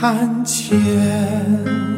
看见。